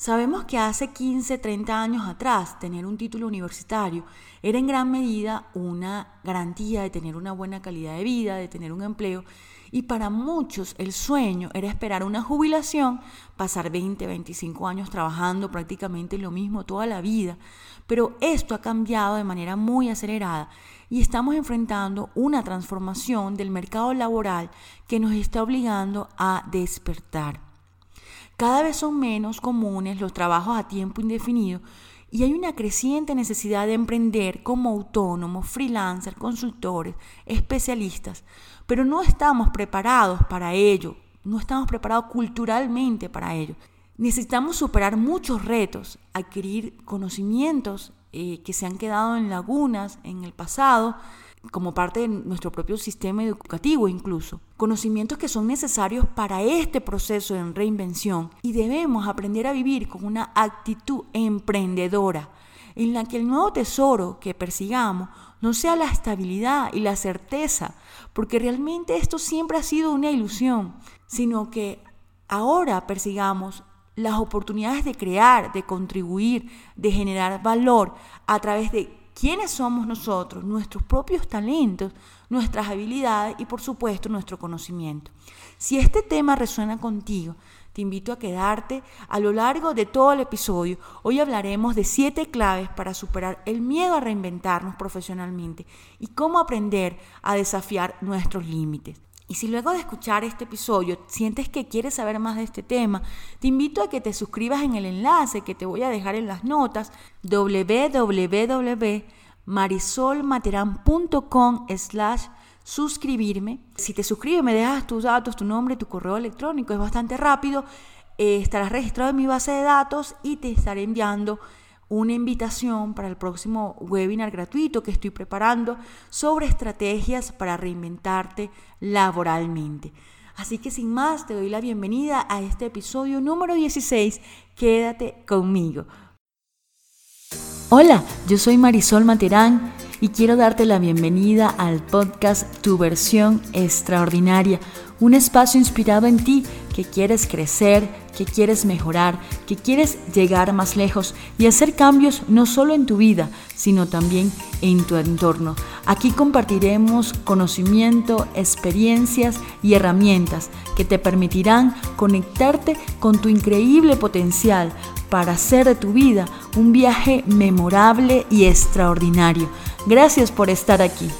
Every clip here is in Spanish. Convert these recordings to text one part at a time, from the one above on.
Sabemos que hace 15, 30 años atrás tener un título universitario era en gran medida una garantía de tener una buena calidad de vida, de tener un empleo y para muchos el sueño era esperar una jubilación, pasar 20, 25 años trabajando prácticamente lo mismo toda la vida. Pero esto ha cambiado de manera muy acelerada y estamos enfrentando una transformación del mercado laboral que nos está obligando a despertar. Cada vez son menos comunes los trabajos a tiempo indefinido y hay una creciente necesidad de emprender como autónomos, freelancers, consultores, especialistas, pero no estamos preparados para ello, no estamos preparados culturalmente para ello. Necesitamos superar muchos retos, adquirir conocimientos eh, que se han quedado en lagunas en el pasado, como parte de nuestro propio sistema educativo incluso. Conocimientos que son necesarios para este proceso de reinvención y debemos aprender a vivir con una actitud emprendedora en la que el nuevo tesoro que persigamos no sea la estabilidad y la certeza, porque realmente esto siempre ha sido una ilusión, sino que ahora persigamos las oportunidades de crear, de contribuir, de generar valor a través de quiénes somos nosotros, nuestros propios talentos, nuestras habilidades y por supuesto nuestro conocimiento. Si este tema resuena contigo, te invito a quedarte a lo largo de todo el episodio. Hoy hablaremos de siete claves para superar el miedo a reinventarnos profesionalmente y cómo aprender a desafiar nuestros límites. Y si luego de escuchar este episodio sientes que quieres saber más de este tema, te invito a que te suscribas en el enlace que te voy a dejar en las notas www.marisolmateran.com slash suscribirme. Si te suscribes, me dejas tus datos, tu nombre, tu correo electrónico, es bastante rápido. Eh, estarás registrado en mi base de datos y te estaré enviando una invitación para el próximo webinar gratuito que estoy preparando sobre estrategias para reinventarte laboralmente. Así que sin más, te doy la bienvenida a este episodio número 16. Quédate conmigo. Hola, yo soy Marisol Materán y quiero darte la bienvenida al podcast Tu versión extraordinaria, un espacio inspirado en ti que quieres crecer, que quieres mejorar, que quieres llegar más lejos y hacer cambios no solo en tu vida, sino también en tu entorno. Aquí compartiremos conocimiento, experiencias y herramientas que te permitirán conectarte con tu increíble potencial para hacer de tu vida un viaje memorable y extraordinario. Gracias por estar aquí.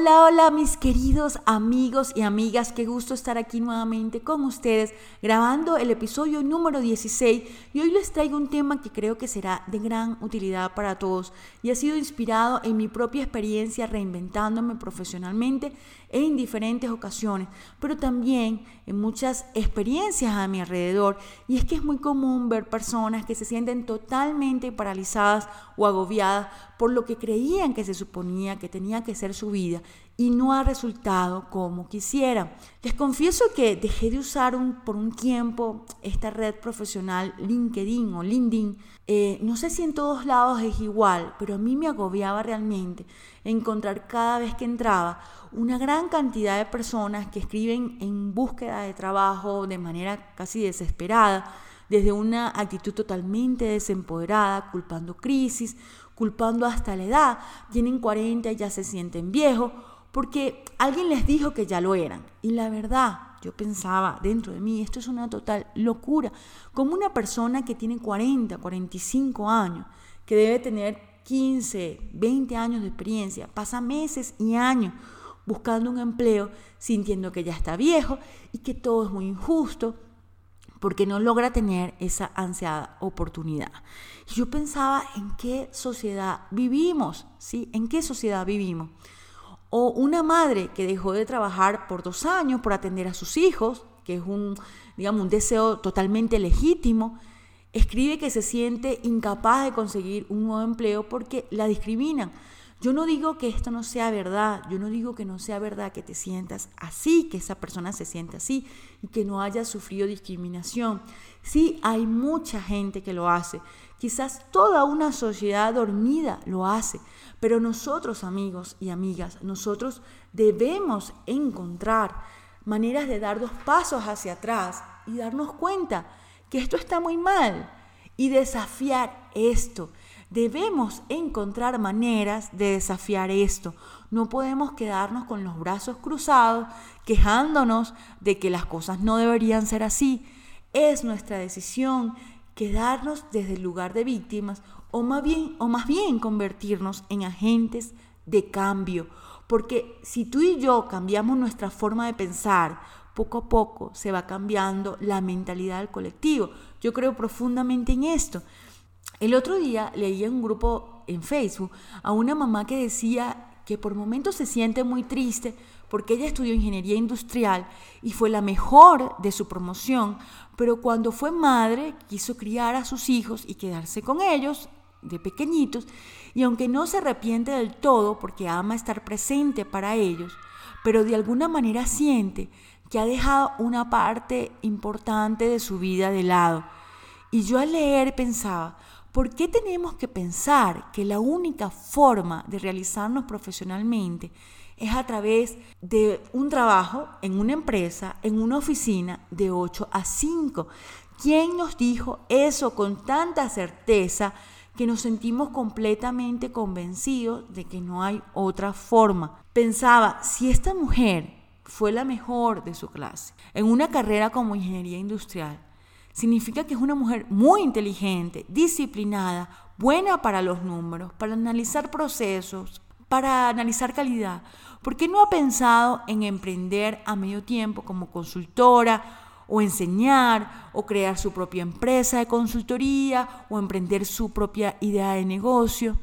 Hola, hola mis queridos amigos y amigas, qué gusto estar aquí nuevamente con ustedes grabando el episodio número 16 y hoy les traigo un tema que creo que será de gran utilidad para todos y ha sido inspirado en mi propia experiencia reinventándome profesionalmente en diferentes ocasiones, pero también en muchas experiencias a mi alrededor. Y es que es muy común ver personas que se sienten totalmente paralizadas o agobiadas por lo que creían que se suponía que tenía que ser su vida y no ha resultado como quisiera. Les confieso que dejé de usar por un tiempo esta red profesional LinkedIn o LinkedIn. Eh, no sé si en todos lados es igual, pero a mí me agobiaba realmente encontrar cada vez que entraba una gran cantidad de personas que escriben en búsqueda de trabajo de manera casi desesperada, desde una actitud totalmente desempoderada, culpando crisis, culpando hasta la edad, tienen 40 y ya se sienten viejos, porque alguien les dijo que ya lo eran. Y la verdad, yo pensaba dentro de mí, esto es una total locura, como una persona que tiene 40, 45 años, que debe tener 15, 20 años de experiencia, pasa meses y años buscando un empleo, sintiendo que ya está viejo y que todo es muy injusto, porque no logra tener esa ansiada oportunidad. Y yo pensaba en qué sociedad vivimos, ¿sí? ¿En qué sociedad vivimos? O una madre que dejó de trabajar por dos años por atender a sus hijos, que es un, digamos, un deseo totalmente legítimo, escribe que se siente incapaz de conseguir un nuevo empleo porque la discriminan. Yo no digo que esto no sea verdad, yo no digo que no sea verdad que te sientas así, que esa persona se sienta así y que no haya sufrido discriminación. Sí, hay mucha gente que lo hace, quizás toda una sociedad dormida lo hace, pero nosotros amigos y amigas, nosotros debemos encontrar maneras de dar dos pasos hacia atrás y darnos cuenta que esto está muy mal y desafiar esto. Debemos encontrar maneras de desafiar esto. No podemos quedarnos con los brazos cruzados quejándonos de que las cosas no deberían ser así. Es nuestra decisión quedarnos desde el lugar de víctimas o más bien, o más bien convertirnos en agentes de cambio. Porque si tú y yo cambiamos nuestra forma de pensar, poco a poco se va cambiando la mentalidad del colectivo. Yo creo profundamente en esto. El otro día leí en un grupo en Facebook a una mamá que decía que por momentos se siente muy triste porque ella estudió ingeniería industrial y fue la mejor de su promoción, pero cuando fue madre quiso criar a sus hijos y quedarse con ellos de pequeñitos, y aunque no se arrepiente del todo porque ama estar presente para ellos, pero de alguna manera siente que ha dejado una parte importante de su vida de lado. Y yo al leer pensaba, ¿por qué tenemos que pensar que la única forma de realizarnos profesionalmente es a través de un trabajo en una empresa, en una oficina de 8 a 5? ¿Quién nos dijo eso con tanta certeza que nos sentimos completamente convencidos de que no hay otra forma? Pensaba, si esta mujer fue la mejor de su clase en una carrera como ingeniería industrial. Significa que es una mujer muy inteligente, disciplinada, buena para los números, para analizar procesos, para analizar calidad. ¿Por qué no ha pensado en emprender a medio tiempo como consultora o enseñar o crear su propia empresa de consultoría o emprender su propia idea de negocio?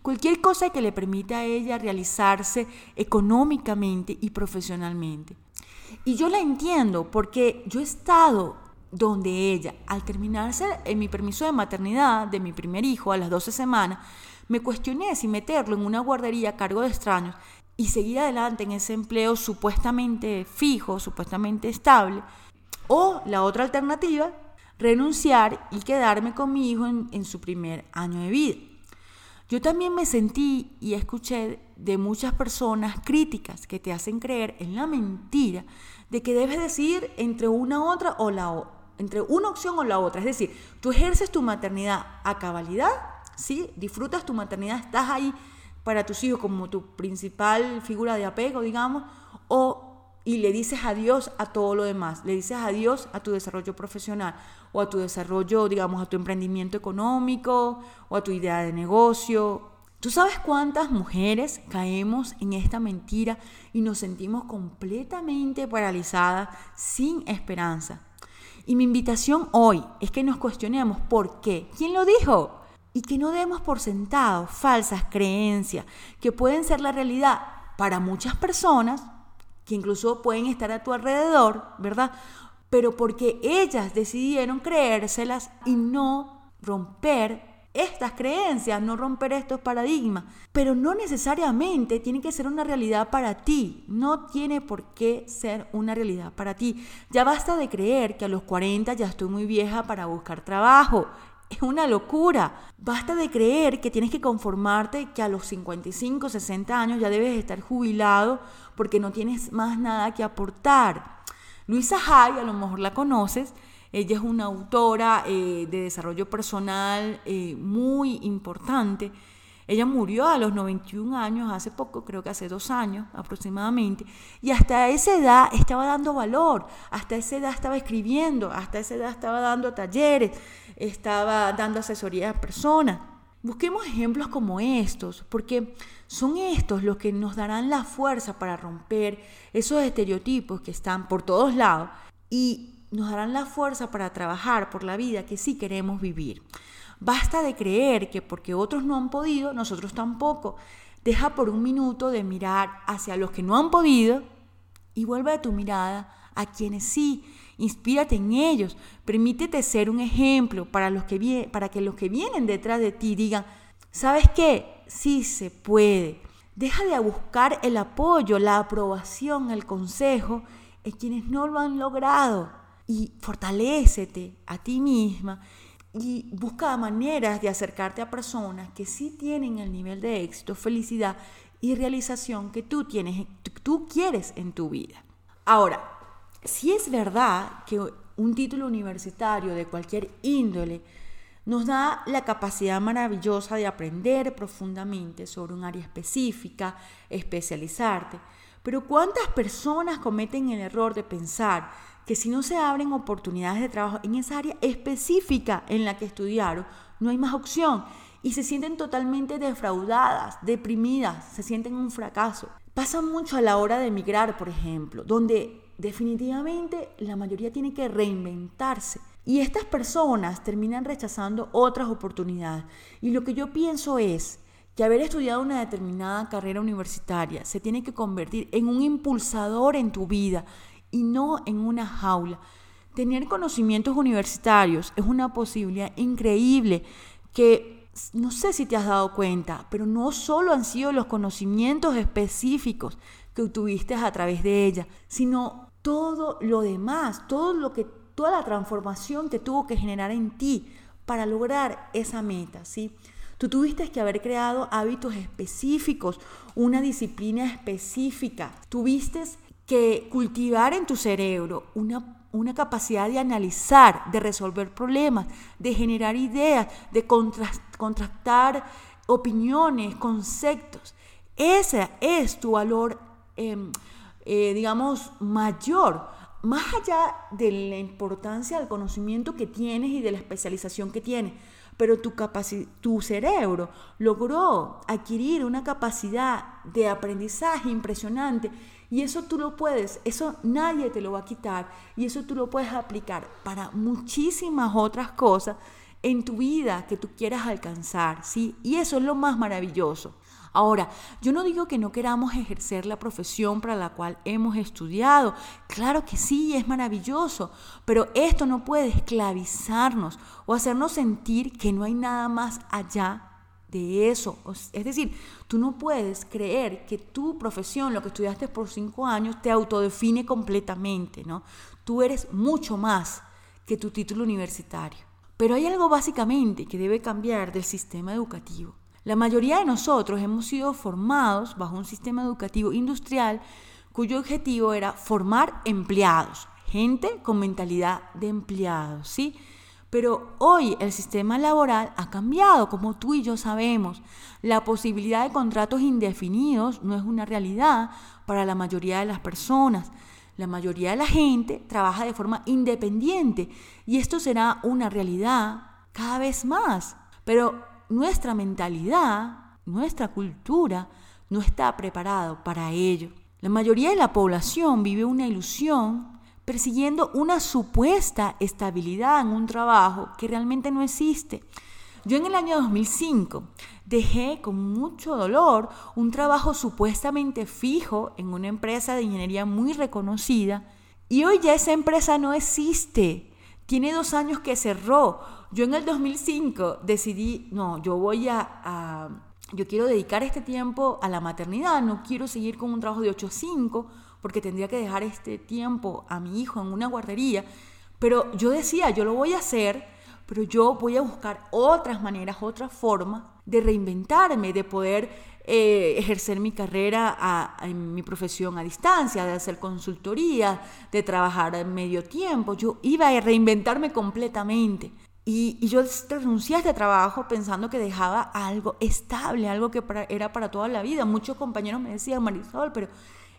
Cualquier cosa que le permita a ella realizarse económicamente y profesionalmente. Y yo la entiendo porque yo he estado donde ella, al terminarse en mi permiso de maternidad de mi primer hijo a las 12 semanas, me cuestioné si meterlo en una guardería a cargo de extraños y seguir adelante en ese empleo supuestamente fijo, supuestamente estable, o la otra alternativa, renunciar y quedarme con mi hijo en su primer año de vida. Yo también me sentí y escuché de muchas personas críticas que te hacen creer en la mentira de que debes decidir entre una otra o la entre una opción o la otra. Es decir, tú ejerces tu maternidad a cabalidad, ¿sí? disfrutas tu maternidad, estás ahí para tus hijos como tu principal figura de apego, digamos, o y le dices adiós a todo lo demás, le dices adiós a tu desarrollo profesional o a tu desarrollo, digamos, a tu emprendimiento económico o a tu idea de negocio. ¿Tú sabes cuántas mujeres caemos en esta mentira y nos sentimos completamente paralizadas, sin esperanza? Y mi invitación hoy es que nos cuestionemos por qué, quién lo dijo, y que no demos por sentado falsas creencias que pueden ser la realidad para muchas personas que incluso pueden estar a tu alrededor, ¿verdad? Pero porque ellas decidieron creérselas y no romper estas creencias, no romper estos paradigmas. Pero no necesariamente tiene que ser una realidad para ti. No tiene por qué ser una realidad para ti. Ya basta de creer que a los 40 ya estoy muy vieja para buscar trabajo. Es una locura. Basta de creer que tienes que conformarte que a los 55, 60 años ya debes estar jubilado porque no tienes más nada que aportar. Luisa Hay, a lo mejor la conoces, ella es una autora eh, de desarrollo personal eh, muy importante. Ella murió a los 91 años, hace poco, creo que hace dos años aproximadamente, y hasta esa edad estaba dando valor, hasta esa edad estaba escribiendo, hasta esa edad estaba dando talleres, estaba dando asesoría a personas. Busquemos ejemplos como estos, porque son estos los que nos darán la fuerza para romper esos estereotipos que están por todos lados y nos darán la fuerza para trabajar por la vida que sí queremos vivir. Basta de creer que porque otros no han podido, nosotros tampoco. Deja por un minuto de mirar hacia los que no han podido y vuelve tu mirada a quienes sí Inspírate en ellos. Permítete ser un ejemplo para, los que para que los que vienen detrás de ti digan, ¿sabes qué? Sí se puede. Deja de buscar el apoyo, la aprobación, el consejo en quienes no lo han logrado. Y fortalécete a ti misma y busca maneras de acercarte a personas que sí tienen el nivel de éxito, felicidad y realización que tú tienes, tú quieres en tu vida. Ahora, si es verdad que un título universitario de cualquier índole nos da la capacidad maravillosa de aprender profundamente sobre un área específica, especializarte. Pero ¿cuántas personas cometen el error de pensar que si no se abren oportunidades de trabajo en esa área específica en la que estudiaron, no hay más opción? Y se sienten totalmente defraudadas, deprimidas, se sienten un fracaso. Pasa mucho a la hora de emigrar, por ejemplo, donde definitivamente la mayoría tiene que reinventarse y estas personas terminan rechazando otras oportunidades. Y lo que yo pienso es que haber estudiado una determinada carrera universitaria se tiene que convertir en un impulsador en tu vida y no en una jaula. Tener conocimientos universitarios es una posibilidad increíble que no sé si te has dado cuenta, pero no solo han sido los conocimientos específicos que obtuviste a través de ella, sino todo lo demás, todo lo que toda la transformación que tuvo que generar en ti para lograr esa meta, ¿sí? Tú tuviste que haber creado hábitos específicos, una disciplina específica, tuviste que cultivar en tu cerebro una, una capacidad de analizar, de resolver problemas, de generar ideas, de contrastar opiniones, conceptos. Ese es tu valor, em, eh, digamos, mayor más allá de la importancia del conocimiento que tienes y de la especialización que tienes, pero tu, tu cerebro logró adquirir una capacidad de aprendizaje impresionante y eso tú lo puedes, eso nadie te lo va a quitar y eso tú lo puedes aplicar para muchísimas otras cosas en tu vida que tú quieras alcanzar, ¿sí? Y eso es lo más maravilloso. Ahora, yo no digo que no queramos ejercer la profesión para la cual hemos estudiado. Claro que sí, es maravilloso, pero esto no puede esclavizarnos o hacernos sentir que no hay nada más allá de eso. Es decir, tú no puedes creer que tu profesión, lo que estudiaste por cinco años, te autodefine completamente, ¿no? Tú eres mucho más que tu título universitario. Pero hay algo básicamente que debe cambiar del sistema educativo. La mayoría de nosotros hemos sido formados bajo un sistema educativo industrial cuyo objetivo era formar empleados, gente con mentalidad de empleados, ¿sí? Pero hoy el sistema laboral ha cambiado, como tú y yo sabemos. La posibilidad de contratos indefinidos no es una realidad para la mayoría de las personas. La mayoría de la gente trabaja de forma independiente y esto será una realidad cada vez más. Pero nuestra mentalidad, nuestra cultura, no está preparado para ello. La mayoría de la población vive una ilusión persiguiendo una supuesta estabilidad en un trabajo que realmente no existe. Yo en el año 2005 dejé con mucho dolor un trabajo supuestamente fijo en una empresa de ingeniería muy reconocida y hoy ya esa empresa no existe. Tiene dos años que cerró. Yo en el 2005 decidí, no, yo voy a, yo quiero dedicar este tiempo a la maternidad, no quiero seguir con un trabajo de 8 a 5 porque tendría que dejar este tiempo a mi hijo en una guardería. Pero yo decía, yo lo voy a hacer, pero yo voy a buscar otras maneras, otras formas de reinventarme, de poder eh, ejercer mi carrera en mi profesión a distancia, de hacer consultoría, de trabajar en medio tiempo. Yo iba a reinventarme completamente. Y, yo renuncié a este trabajo pensando que dejaba algo estable, algo que era para toda la vida. Muchos compañeros me decían, Marisol, pero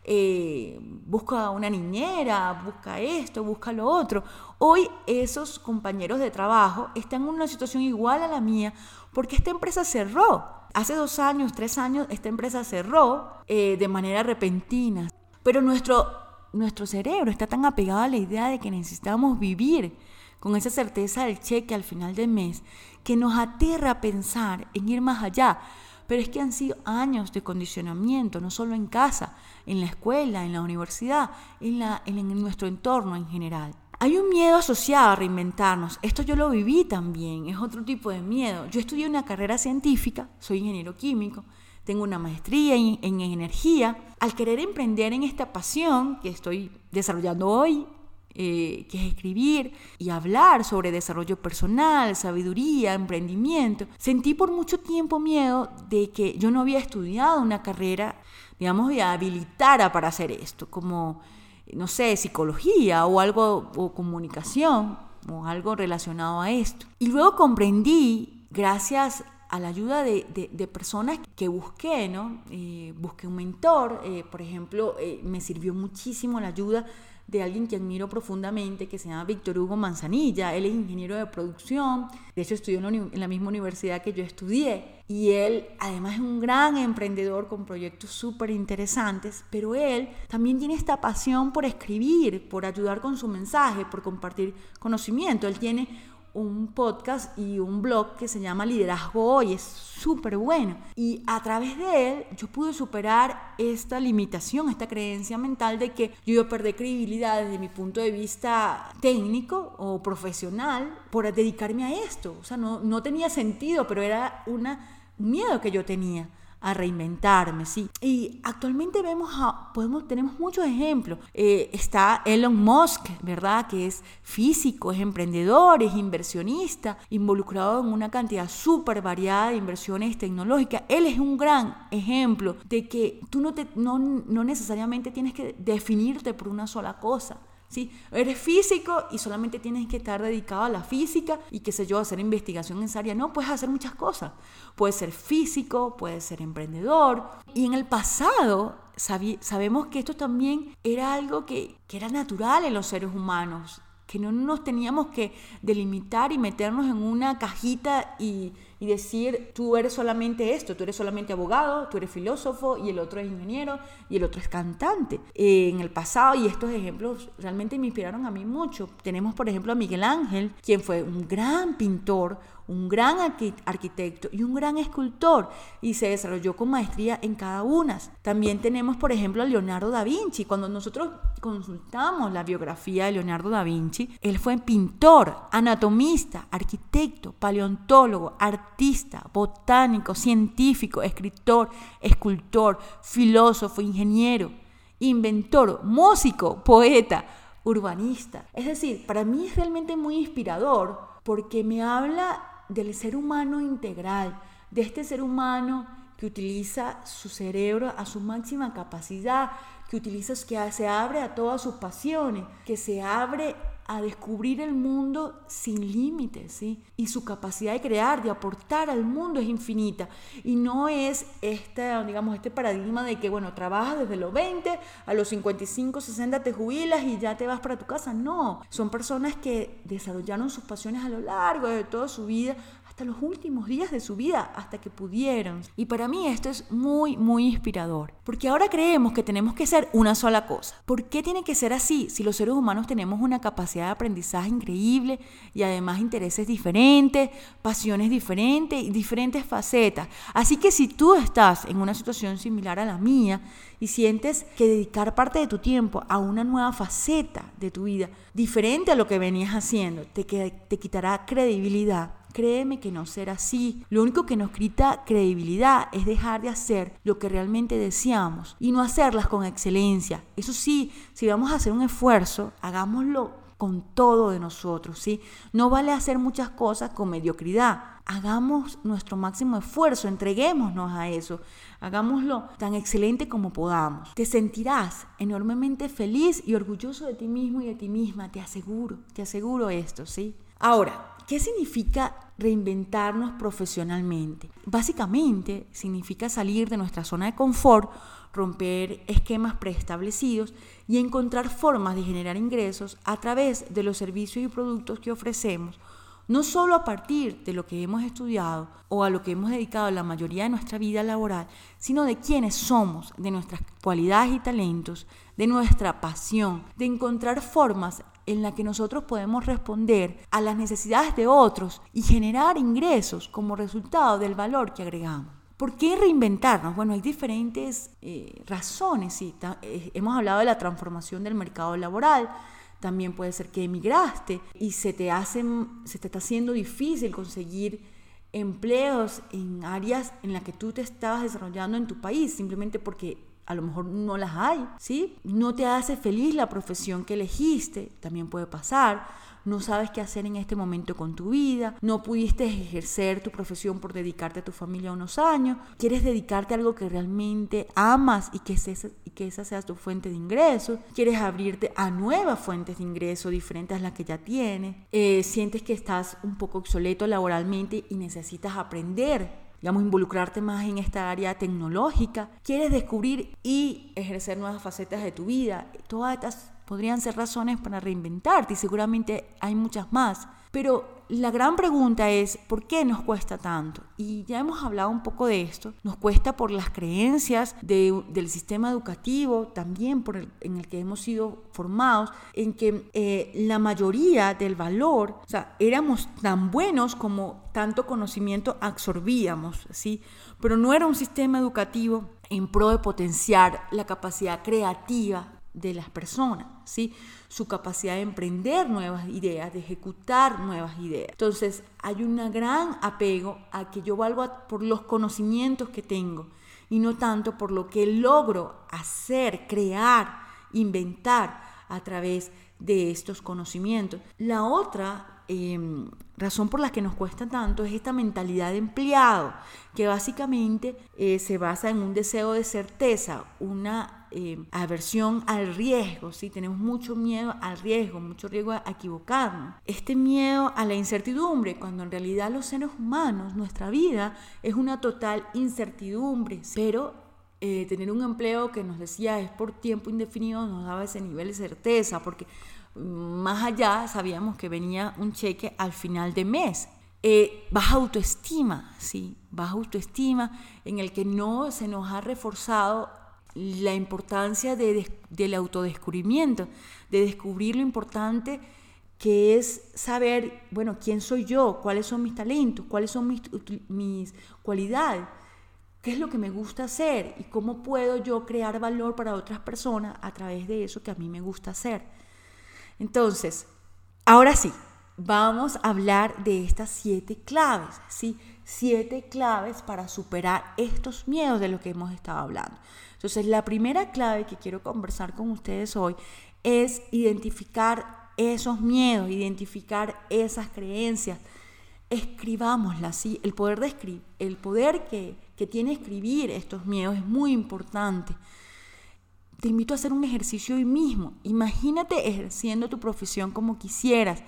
eh, busca una niñera, busca esto, busca lo otro. Hoy esos compañeros de trabajo están en una situación igual a la mía porque esta empresa cerró. Hace dos años, tres años, esta empresa cerró eh, de manera repentina. Pero nuestro, nuestro cerebro está tan apegado a la idea de que necesitamos vivir con esa certeza del cheque al final del mes que nos aterra pensar en ir más allá. Pero es que han sido años de condicionamiento, no solo en casa, en la escuela, en la universidad, en, la, en, nuestro entorno en general. Hay un miedo asociado a reinventarnos. Esto yo lo viví también, es otro tipo de miedo. Yo estudié una carrera científica, soy ingeniero químico, tengo una maestría en, en, energía. Al querer emprender en esta pasión que estoy desarrollando hoy, eh, que es escribir y hablar sobre desarrollo personal, sabiduría, emprendimiento, sentí por mucho tiempo miedo de que yo no había estudiado una carrera, digamos, que habilitara para hacer esto, como no sé, psicología o algo, o comunicación o algo relacionado a esto. Y luego comprendí, gracias a la ayuda de, personas que busqué, ¿no? Eh, busqué un mentor, eh, por ejemplo, eh, me sirvió muchísimo la ayuda de alguien que admiro profundamente, que se llama Víctor Hugo Manzanilla. Él es ingeniero de producción, de hecho estudió en la misma universidad que yo estudié. Y él además es un gran emprendedor con proyectos súper interesantes, pero él también tiene esta pasión por escribir, por ayudar con su mensaje, por compartir conocimiento. Él tiene un podcast y un blog que se llama Liderazgo Hoy, es súper bueno. Y a través de él yo pude superar esta limitación, esta creencia mental de que yo iba a perder credibilidad desde mi punto de vista técnico o profesional por dedicarme a esto. O sea, no, no tenía sentido, pero era una, un miedo que yo tenía a reinventarme, ¿sí? Y actualmente vemos, podemos, tenemos muchos ejemplos. Eh, está Elon Musk, ¿verdad? Que es físico, es emprendedor, es inversionista, involucrado en una cantidad súper variada de inversiones tecnológicas. Él es un gran ejemplo de que tú no, te, no, no necesariamente tienes que definirte por una sola cosa. ¿Sí? Eres físico y solamente tienes que estar dedicado a la física y qué sé yo, hacer investigación en esa área. No, puedes hacer muchas cosas. Puedes ser físico, puedes ser emprendedor. Y en el pasado sabemos que esto también era algo que, que era natural en los seres humanos, que no nos teníamos que delimitar y meternos en una cajita y y decir, tú eres solamente esto, tú eres solamente abogado, tú eres filósofo y el otro es ingeniero y el otro es cantante. Eh, en el pasado, y estos ejemplos realmente me inspiraron a mí mucho, tenemos por ejemplo a Miguel Ángel, quien fue un gran pintor, un gran arquitecto y un gran escultor y se desarrolló con maestría en cada una. También tenemos, por ejemplo, a Leonardo da Vinci. Cuando nosotros consultamos la biografía de Leonardo da Vinci, él fue pintor, anatomista, arquitecto, paleontólogo, artista, botánico, científico, escritor, escultor, filósofo, ingeniero, inventor, músico, poeta, urbanista. Es decir, para mí es realmente muy inspirador porque me habla del ser humano integral, de este ser humano que utiliza su cerebro a su máxima capacidad, que utiliza, que se abre a todas sus pasiones, que se abre a descubrir el mundo sin límites, ¿sí? Y su capacidad de crear, de aportar al mundo es infinita. Y no es este, digamos, este paradigma de que, bueno, trabajas desde los 20, a los 55, 60 te jubilas y ya te vas para tu casa. No, son personas que desarrollaron sus pasiones a lo largo de toda su vida hasta los últimos días de su vida, hasta que pudieron. Y para mí esto es muy, muy inspirador, porque ahora creemos que tenemos que ser una sola cosa. ¿Por qué tiene que ser así si los seres humanos tenemos una capacidad de aprendizaje increíble y además intereses diferentes, pasiones diferentes y diferentes facetas? Así que si tú estás en una situación similar a la mía y sientes que dedicar parte de tu tiempo a una nueva faceta de tu vida, diferente a lo que venías haciendo, te, te quitará credibilidad Créeme que no será así. Lo único que nos quita credibilidad es dejar de hacer lo que realmente deseamos y no hacerlas con excelencia. Eso sí, si vamos a hacer un esfuerzo, hagámoslo con todo de nosotros, ¿sí? No vale hacer muchas cosas con mediocridad. Hagamos nuestro máximo esfuerzo, entreguémonos a eso, hagámoslo tan excelente como podamos. Te sentirás enormemente feliz y orgulloso de ti mismo y de ti misma, te aseguro, te aseguro esto, ¿sí? Ahora, ¿Qué significa reinventarnos profesionalmente? Básicamente significa salir de nuestra zona de confort, romper esquemas preestablecidos y encontrar formas de generar ingresos a través de los servicios y productos que ofrecemos, no solo a partir de lo que hemos estudiado o a lo que hemos dedicado la mayoría de nuestra vida laboral, sino de quiénes somos, de nuestras cualidades y talentos, de nuestra pasión, de encontrar formas en la que nosotros podemos responder a las necesidades de otros y generar ingresos como resultado del valor que agregamos. ¿Por qué reinventarnos? Bueno, hay diferentes eh, razones. ¿sí? Eh, hemos hablado de la transformación del mercado laboral. También puede ser que emigraste y se te, se te está haciendo difícil conseguir empleos en áreas en las que tú te estabas desarrollando en tu país, simplemente porque a lo mejor no las hay, ¿sí? No te hace feliz la profesión que elegiste, también puede pasar no sabes qué hacer en este momento con tu vida, no pudiste ejercer tu profesión por dedicarte a tu familia unos años, quieres dedicarte a algo que realmente amas y que, esa, y que esa sea tu fuente de ingreso, quieres abrirte a nuevas fuentes de ingreso diferentes a las que ya tienes, eh, sientes que estás un poco obsoleto laboralmente y necesitas aprender digamos, involucrarte más en esta área tecnológica, quieres descubrir y ejercer nuevas facetas de tu vida. Todas estas podrían ser razones para reinventarte y seguramente hay muchas más. Pero la gran pregunta es, ¿por qué nos cuesta tanto? Y ya hemos hablado un poco de esto. Nos cuesta por las creencias del sistema educativo, también por el, en el que hemos sido formados, en que eh, la mayoría del valor, o sea, éramos tan buenos como tanto conocimiento absorbíamos, ¿sí? Pero no era un sistema educativo en pro de potenciar la capacidad creativa de las personas, ¿sí? Su capacidad de emprender nuevas ideas, de ejecutar nuevas ideas. Entonces, hay un gran apego a que yo valgo por los conocimientos que tengo y no tanto por lo que logro hacer, crear, inventar a través de estos conocimientos. La otra em, razón por la que nos cuesta tanto es esta mentalidad de empleado, que básicamente eh, se basa en un deseo de certeza, una eh, aversión al riesgo, ¿sí? tenemos mucho miedo al riesgo, mucho riesgo a equivocarnos. Este miedo a la incertidumbre, cuando en realidad los seres humanos, nuestra vida es una total incertidumbre, pero eh, tener un empleo que nos decía es por tiempo indefinido nos daba ese nivel de certeza, porque más allá sabíamos que venía un cheque al final de mes. Eh, baja autoestima, ¿sí? Baja autoestima en el que no se nos ha reforzado la importancia de, del autodescubrimiento, de descubrir lo importante que es saber, bueno, quién soy yo, cuáles son mis talentos, cuáles son mis, mis cualidades, qué es lo que me gusta hacer y cómo puedo yo crear valor para otras personas a través de eso que a mí me gusta hacer. Entonces, ahora sí, vamos a hablar de estas siete claves, ¿sí? Siete claves para superar estos miedos de los que hemos estado hablando. Entonces, la primera clave que quiero conversar con ustedes hoy es identificar esos miedos, identificar esas creencias. Escribámoslas, ¿sí? El poder, de escribir, el poder que, que tiene escribir estos miedos es muy importante te invito a hacer un ejercicio hoy mismo. Imagínate ejerciendo tu profesión como quisieras,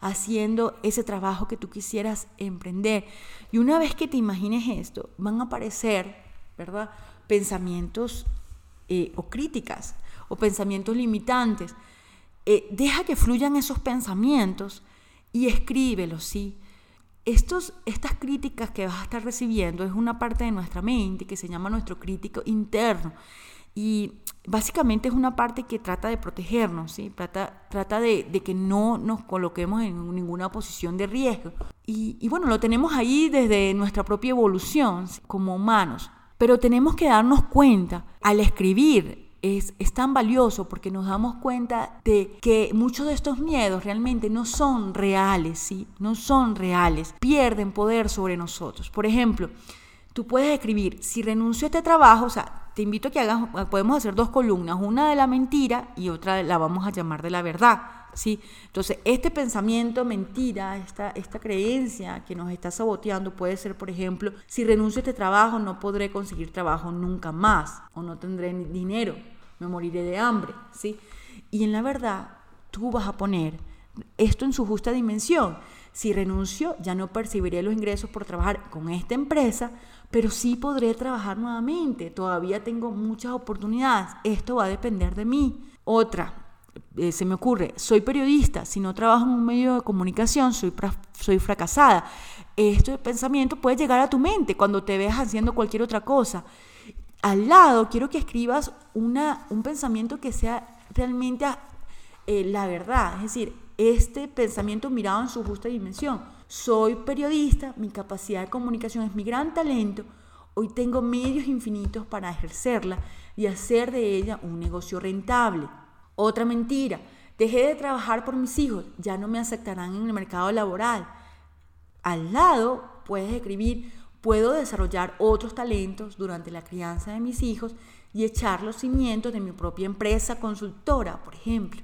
haciendo ese trabajo que tú quisieras emprender. Y una vez que te imagines esto, van a aparecer, ¿verdad? Pensamientos eh, o críticas o pensamientos limitantes. Eh, deja que fluyan esos pensamientos y escríbelos, ¿sí? Estos, estas críticas que vas a estar recibiendo es una parte de nuestra mente que se llama nuestro crítico interno. Y básicamente es una parte que trata de protegernos, ¿sí? trata, trata de, que no nos coloquemos en ninguna posición de riesgo. Y, bueno, lo tenemos ahí desde nuestra propia evolución como humanos. Pero tenemos que darnos cuenta al escribir es, es, tan valioso porque nos damos cuenta de que muchos de estos miedos realmente no son reales, ¿sí? No son reales, pierden poder sobre nosotros. Por ejemplo, tú puedes escribir, si renuncio a este trabajo, o sea, te invito a que hagas, podemos hacer dos columnas, una de la mentira y otra la vamos a llamar de la verdad. ¿sí? Entonces, este pensamiento mentira, esta, esta creencia que nos está saboteando puede ser, por ejemplo, si renuncio a este trabajo no podré conseguir trabajo nunca más o no tendré dinero, me moriré de hambre. ¿sí? Y en la verdad, tú vas a poner esto en su justa dimensión. Si renuncio, ya no percibiré los ingresos por trabajar con esta empresa, pero sí podré trabajar nuevamente. Todavía tengo muchas oportunidades. Esto va a depender de mí. Otra, eh, se me ocurre, soy periodista, si no trabajo en un medio de comunicación, soy, soy fracasada. Este pensamiento puede llegar a tu mente cuando te veas haciendo cualquier otra cosa. Al lado, quiero que escribas una, un pensamiento que sea realmente eh, la verdad, es decir, este pensamiento mirado en su justa dimensión soy periodista, mi capacidad de comunicación es mi gran talento. Hoy tengo medios infinitos para ejercerla y hacer de ella un negocio rentable. Otra mentira, dejé de trabajar por mis hijos, ya no me aceptarán en el mercado laboral. Al lado puedes escribir, puedo desarrollar otros talentos durante la crianza de mis hijos y echar los cimientos de mi propia empresa consultora, por ejemplo.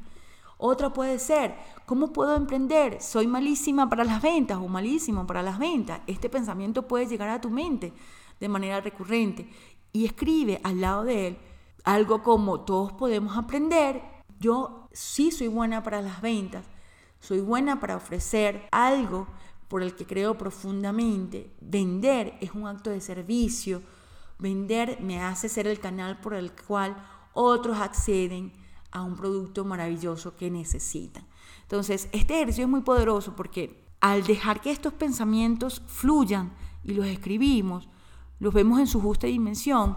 Otra puede ser, ¿cómo puedo emprender? Soy malísima para las ventas o malísimo para las ventas. Este pensamiento puede llegar a tu mente de manera recurrente y escribe al lado de él algo como todos podemos aprender. Yo sí soy buena para las ventas, soy buena para ofrecer algo por el que creo profundamente. Vender es un acto de servicio. Vender me hace ser el canal por el cual otros acceden a un producto maravilloso que necesitan. Entonces, este ejercicio es muy poderoso porque al dejar que estos pensamientos fluyan y los escribimos, los vemos en su justa dimensión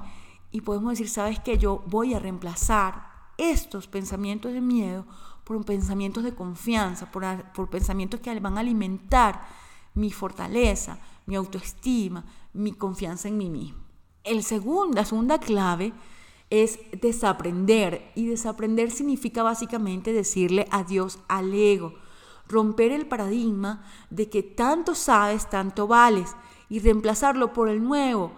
y podemos decir, sabes que yo voy a reemplazar estos pensamientos de miedo por pensamientos de confianza, por, pensamientos que van a alimentar mi fortaleza, mi autoestima, mi confianza en mí mismo. El segundo, la segunda clave es desaprender. Y desaprender significa básicamente decirle adiós al ego, romper el paradigma de que tanto sabes, tanto vales, y reemplazarlo por el nuevo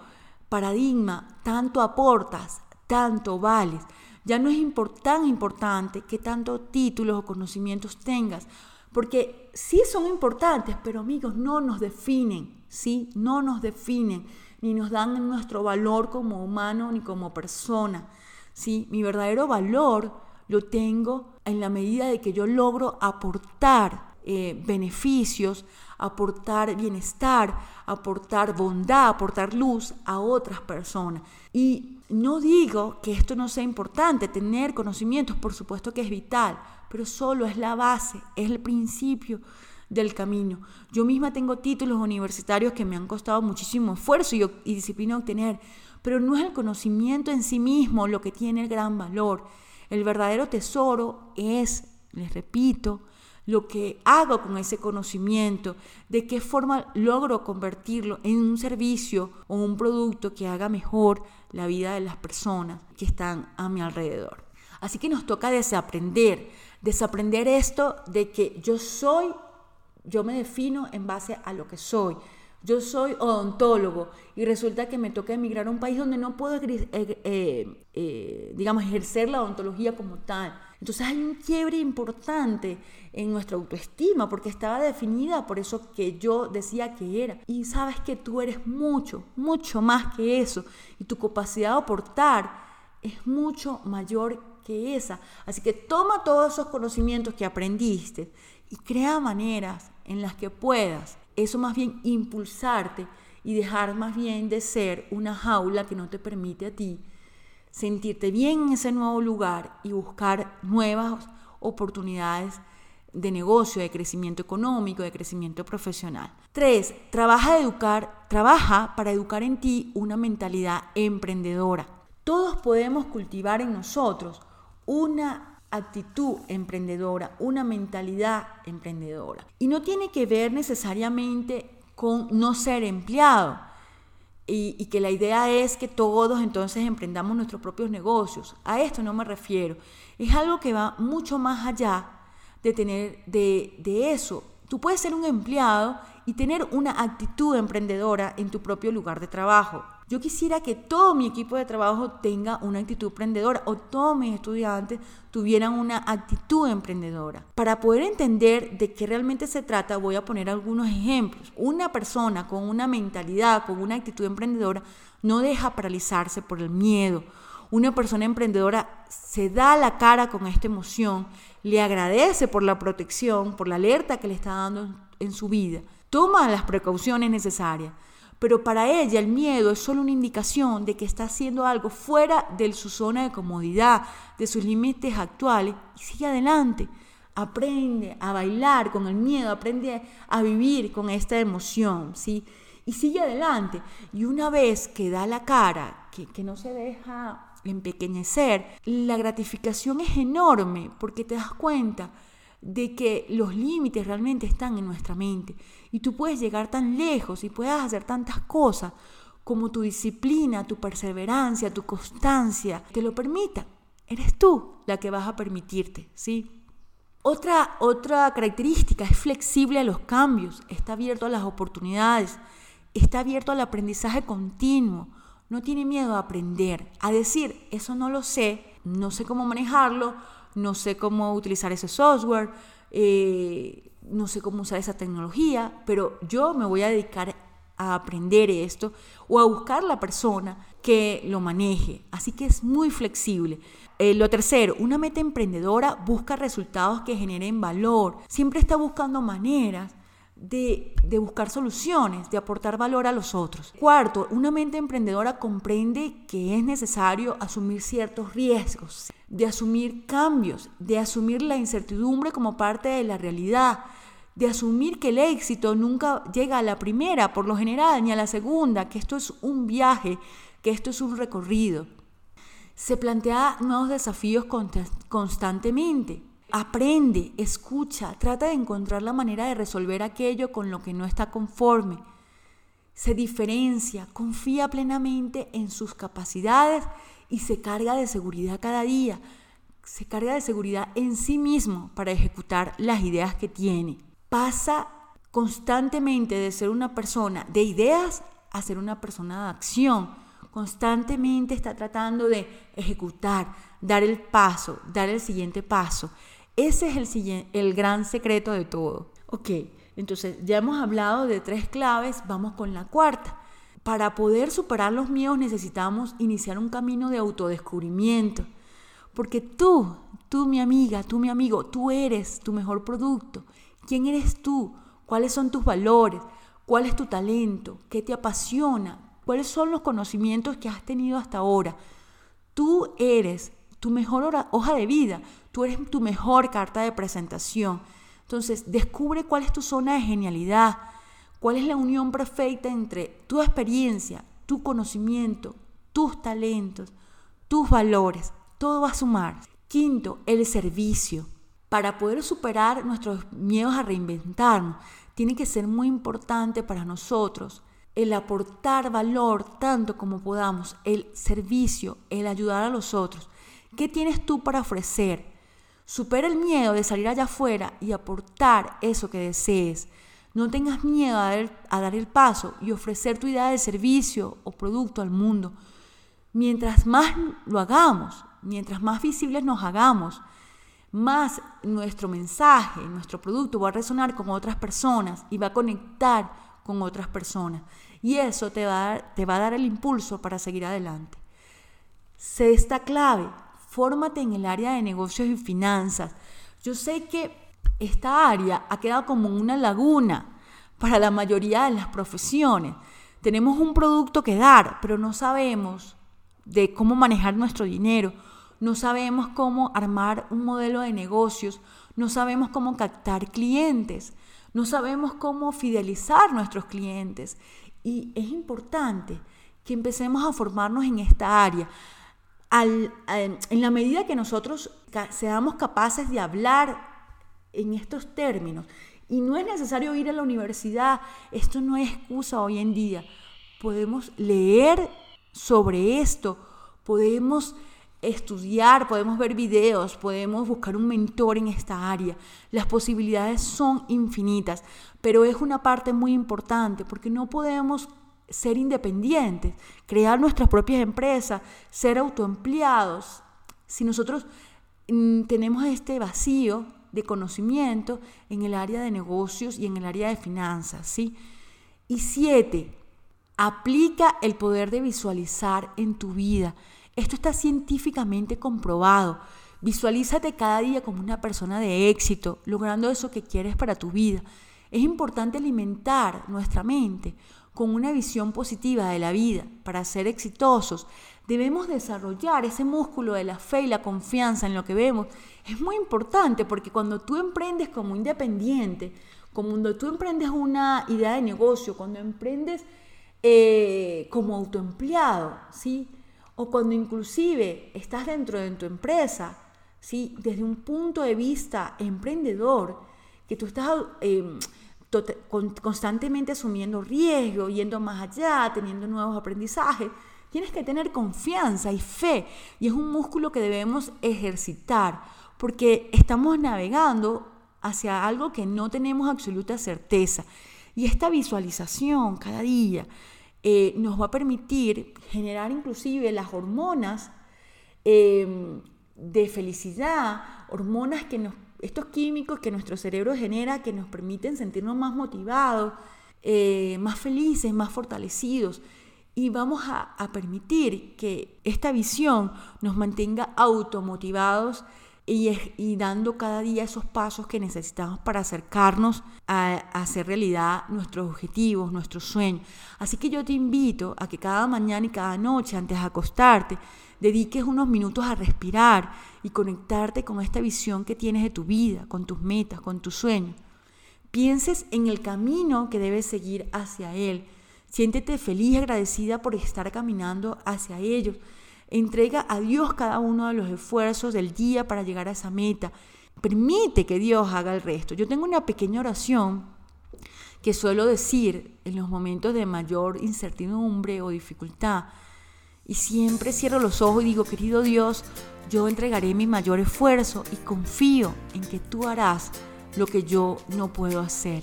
paradigma, tanto aportas, tanto vales. Ya no es tan importante que tantos títulos o conocimientos tengas, porque sí son importantes, pero amigos, no nos definen, ¿sí? No nos definen ni nos dan nuestro valor como humano ni como persona. ¿sí? Mi verdadero valor lo tengo en la medida de que yo logro aportar eh, beneficios, aportar bienestar, aportar bondad, aportar luz a otras personas. Y no digo que esto no sea importante, tener conocimientos, por supuesto que es vital, pero solo es la base, es el principio del camino. Yo misma tengo títulos universitarios que me han costado muchísimo esfuerzo y, disciplina obtener, pero no es el conocimiento en sí mismo lo que tiene el gran valor. El verdadero tesoro es, les repito, lo que hago con ese conocimiento, de qué forma logro convertirlo en un servicio o un producto que haga mejor la vida de las personas que están a mi alrededor. Así que nos toca desaprender, desaprender esto de que yo soy yo me defino en base a lo que soy. Yo soy odontólogo y resulta que me toca emigrar a un país donde no puedo, eh, eh, eh, digamos, ejercer la odontología como tal. Entonces hay un quiebre importante en nuestra autoestima porque estaba definida por eso que yo decía que era. Y sabes que tú eres mucho, mucho más que eso. Y tu capacidad de aportar es mucho mayor que esa. Así que toma todos esos conocimientos que aprendiste y crea maneras en las que puedas eso más bien impulsarte y dejar más bien de ser una jaula que no te permite a ti sentirte bien en ese nuevo lugar y buscar nuevas oportunidades de negocio, de crecimiento económico, de crecimiento profesional. Tres, trabaja, educar, trabaja para educar en ti una mentalidad emprendedora. Todos podemos cultivar en nosotros una actitud emprendedora, una mentalidad emprendedora. Y no tiene que ver necesariamente con no ser empleado. Y, que la idea es que todos entonces emprendamos nuestros propios negocios. A esto no me refiero. Es algo que va mucho más allá de tener de, eso. Tú puedes ser un empleado y tener una actitud emprendedora en tu propio lugar de trabajo. Yo quisiera que todo mi equipo de trabajo tenga una actitud emprendedora o todos mis estudiantes tuvieran una actitud emprendedora. Para poder entender de qué realmente se trata, voy a poner algunos ejemplos. Una persona con una mentalidad, con una actitud emprendedora, no deja paralizarse por el miedo. Una persona emprendedora se da la cara con esta emoción, le agradece por la protección, por la alerta que le está dando en su vida, toma las precauciones necesarias pero para ella el miedo es solo una indicación de que está haciendo algo fuera de su zona de comodidad, de sus límites actuales, y sigue adelante. Aprende a bailar con el miedo, aprende a vivir con esta emoción, ¿sí? Y sigue adelante. Y una vez que da la cara, que, que no se deja empequeñecer, la gratificación es enorme porque te das cuenta de que los límites realmente están en nuestra mente y tú puedes llegar tan lejos y puedes hacer tantas cosas como tu disciplina, tu perseverancia, tu constancia te lo permita. Eres tú la que vas a permitirte, ¿sí? Otra, otra característica es flexible a los cambios, está abierto a las oportunidades, está abierto al aprendizaje continuo, no tiene miedo a aprender, a decir, eso no lo sé, no sé cómo manejarlo, no sé cómo utilizar ese software, eh, no sé cómo usar esa tecnología, pero yo me voy a dedicar a aprender esto o a buscar la persona que lo maneje. Así que es muy flexible. Eh, lo tercero, una meta emprendedora busca resultados que generen valor. Siempre está buscando maneras de, buscar soluciones, de aportar valor a los otros. Cuarto, una mente emprendedora comprende que es necesario asumir ciertos riesgos, de asumir cambios, de asumir la incertidumbre como parte de la realidad, de asumir que el éxito nunca llega a la primera, por lo general, ni a la segunda, que esto es un viaje, que esto es un recorrido. Se plantea nuevos desafíos constantemente. Aprende, escucha, trata de encontrar la manera de resolver aquello con lo que no está conforme. Se diferencia, confía plenamente en sus capacidades y se carga de seguridad cada día. Se carga de seguridad en sí mismo para ejecutar las ideas que tiene. Pasa constantemente de ser una persona de ideas a ser una persona de acción. Constantemente está tratando de ejecutar, dar el paso, dar el siguiente paso. Ese es el, gran secreto de todo. Ok, entonces ya hemos hablado de tres claves, vamos con la cuarta. Para poder superar los miedos necesitamos iniciar un camino de autodescubrimiento. Porque tú, tú mi amiga, tú mi amigo, tú eres tu mejor producto. ¿Quién eres tú? ¿Cuáles son tus valores? ¿Cuál es tu talento? ¿Qué te apasiona? ¿Cuáles son los conocimientos que has tenido hasta ahora? Tú eres tu mejor hoja de vida, tú eres tu mejor carta de presentación. Entonces, descubre cuál es tu zona de genialidad, cuál es la unión perfecta entre tu experiencia, tu conocimiento, tus talentos, tus valores. Todo va a sumar. Quinto, el servicio. Para poder superar nuestros miedos a reinventarnos, tiene que ser muy importante para nosotros el aportar valor tanto como podamos, el servicio, el ayudar a los otros. ¿Qué tienes tú para ofrecer? Supera el miedo de salir allá afuera y aportar eso que desees. No tengas miedo a dar, el paso y ofrecer tu idea de servicio o producto al mundo. Mientras más lo hagamos, mientras más visibles nos hagamos, más nuestro mensaje, nuestro producto va a resonar con otras personas y va a conectar con otras personas. Y eso te va a dar, te va a dar el impulso para seguir adelante. Sé esta clave, fórmate en el área de negocios y finanzas. Yo sé que esta área ha quedado como una laguna para la mayoría de las profesiones. Tenemos un producto que dar, pero no sabemos de cómo manejar nuestro dinero, no sabemos cómo armar un modelo de negocios, no sabemos cómo captar clientes, no sabemos cómo fidelizar nuestros clientes. Y es importante que empecemos a formarnos en esta área en la medida que nosotros seamos capaces de hablar en estos términos, y no es necesario ir a la universidad, esto no es excusa hoy en día, podemos leer sobre esto, podemos estudiar, podemos ver videos, podemos buscar un mentor en esta área. Las posibilidades son infinitas, pero es una parte muy importante porque no podemos ser independientes, crear nuestras propias empresas, ser autoempleados. Si nosotros mm, tenemos este vacío de conocimiento en el área de negocios y en el área de finanzas, ¿sí? Y siete, aplica el poder de visualizar en tu vida. Esto está científicamente comprobado. Visualízate cada día como una persona de éxito, logrando eso que quieres para tu vida. Es importante alimentar nuestra mente con una visión positiva de la vida para ser exitosos, debemos desarrollar ese músculo de la fe y la confianza en lo que vemos. Es muy importante porque cuando tú emprendes como independiente, cuando tú emprendes una idea de negocio, cuando emprendes eh, como autoempleado, ¿sí? o cuando inclusive estás dentro de tu empresa, ¿sí? desde un punto de vista emprendedor, que tú estás... Eh, constantemente asumiendo riesgo, yendo más allá, teniendo nuevos aprendizajes. Tienes que tener confianza y fe y es un músculo que debemos ejercitar porque estamos navegando hacia algo que no tenemos absoluta certeza. Y esta visualización cada día, eh, nos va a permitir generar inclusive las hormonas em, de felicidad, hormonas que nos, estos químicos que nuestro cerebro genera que nos permiten sentirnos más motivados, eh, más felices, más fortalecidos. Y vamos a, a permitir que esta visión nos mantenga automotivados y, dando cada día esos pasos que necesitamos para acercarnos a, hacer realidad nuestros objetivos, nuestros sueños. Así que yo te invito a que cada mañana y cada noche, antes de acostarte, dediques unos minutos a respirar y conectarte con esta visión que tienes de tu vida, con tus metas, con tus sueños. Pienses en el camino que debes seguir hacia él. Siéntete feliz y agradecida por estar caminando hacia ellos Entrega a Dios cada uno de los esfuerzos del día para llegar a esa meta. Permite que Dios haga el resto. Yo tengo una pequeña oración que suelo decir en los momentos de mayor incertidumbre o dificultad. Y siempre cierro los ojos y digo, querido Dios, yo entregaré mi mayor esfuerzo y confío en que tú harás lo que yo no puedo hacer.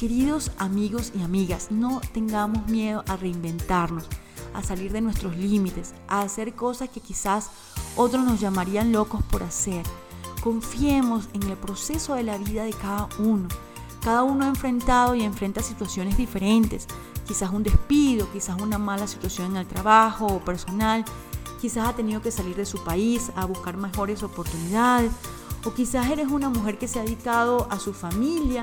Queridos amigos y amigas, no tengamos miedo a reinventarnos a salir de nuestros límites, a hacer cosas que quizás otros nos llamarían locos por hacer. Confiemos en el proceso de la vida de cada uno. Cada uno ha enfrentado y enfrenta situaciones diferentes, quizás un despido, quizás una mala situación en el trabajo o personal, quizás ha tenido que salir de su país a buscar mejores oportunidades, o quizás eres una mujer que se ha dedicado a su familia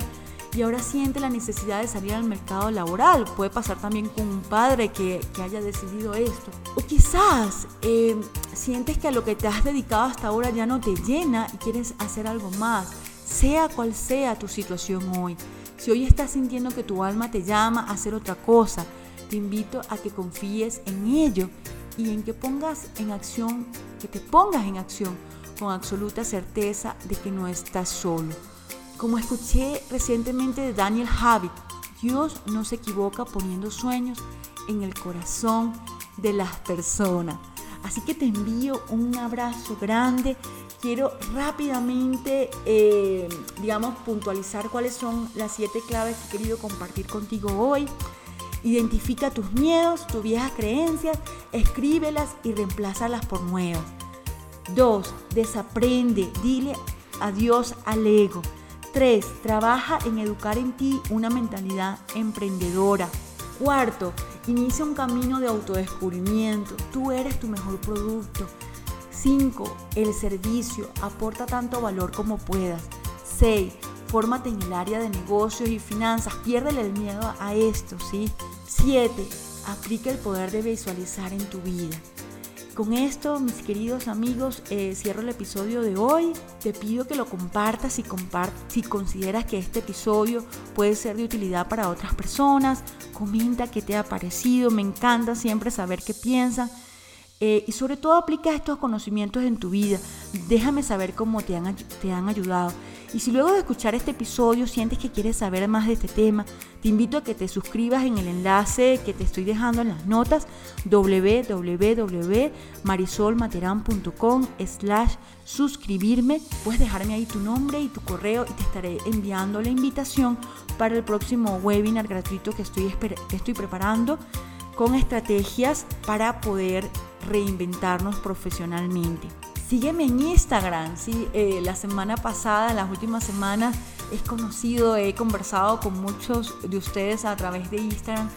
y ahora siente la necesidad de salir al mercado laboral. Puede pasar también con un padre que, haya decidido esto. O quizás em, sientes que a lo que te has dedicado hasta ahora ya no te llena y quieres hacer algo más, sea cual sea tu situación hoy. Si hoy estás sintiendo que tu alma te llama a hacer otra cosa, te invito a que confíes en ello y en que pongas en acción, que te pongas en acción con absoluta certeza de que no estás solo. Como escuché recientemente de Daniel Javid, Dios no se equivoca poniendo sueños en el corazón de las personas. Así que te envío un abrazo grande. Quiero rápidamente, eh, digamos, puntualizar cuáles son las siete claves que he querido compartir contigo hoy. Identifica tus miedos, tus viejas creencias, escríbelas y reemplázalas por nuevas. Dos, Desaprende, dile adiós al ego. 3. Trabaja en educar en ti una mentalidad emprendedora. Cuarto, inicia un camino de autodescubrimiento. Tú eres tu mejor producto. 5. El servicio. Aporta tanto valor como puedas. 6. Fórmate en el área de negocios y finanzas. Piérdele el miedo a esto, ¿sí? 7. Aplica el poder de visualizar en tu vida. Con esto, mis queridos amigos, eh, cierro el episodio de hoy. Te pido que lo compartas si, si consideras que este episodio puede ser de utilidad para otras personas. Comenta qué te ha parecido. Me encanta siempre saber qué piensan. Eh, y sobre todo aplica estos conocimientos en tu vida. Déjame saber cómo te han, te han ayudado. Y si luego de escuchar este episodio sientes que quieres saber más de este tema, te invito a que te suscribas en el enlace que te estoy dejando en las notas www.marisolmateran.com slash suscribirme. Puedes dejarme ahí tu nombre y tu correo y te estaré enviando la invitación para el próximo webinar gratuito que estoy, que estoy preparando con estrategias para poder reinventarnos profesionalmente. Sígueme en Instagram, ¿sí? Eh, la semana pasada, las últimas semanas, he conocido, he conversado con muchos de ustedes a través de Instagram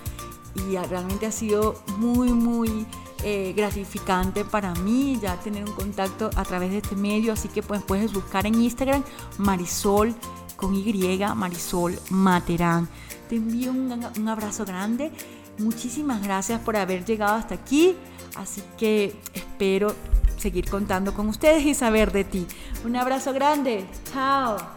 y realmente ha sido muy, muy eh, gratificante para mí ya tener un contacto a través de este medio, así que pues puedes buscar en Instagram Marisol con Y, Marisol Materán. Te envío un, un abrazo grande, muchísimas gracias por haber llegado hasta aquí, así que espero seguir contando con ustedes y saber de ti. Un abrazo grande. Chao.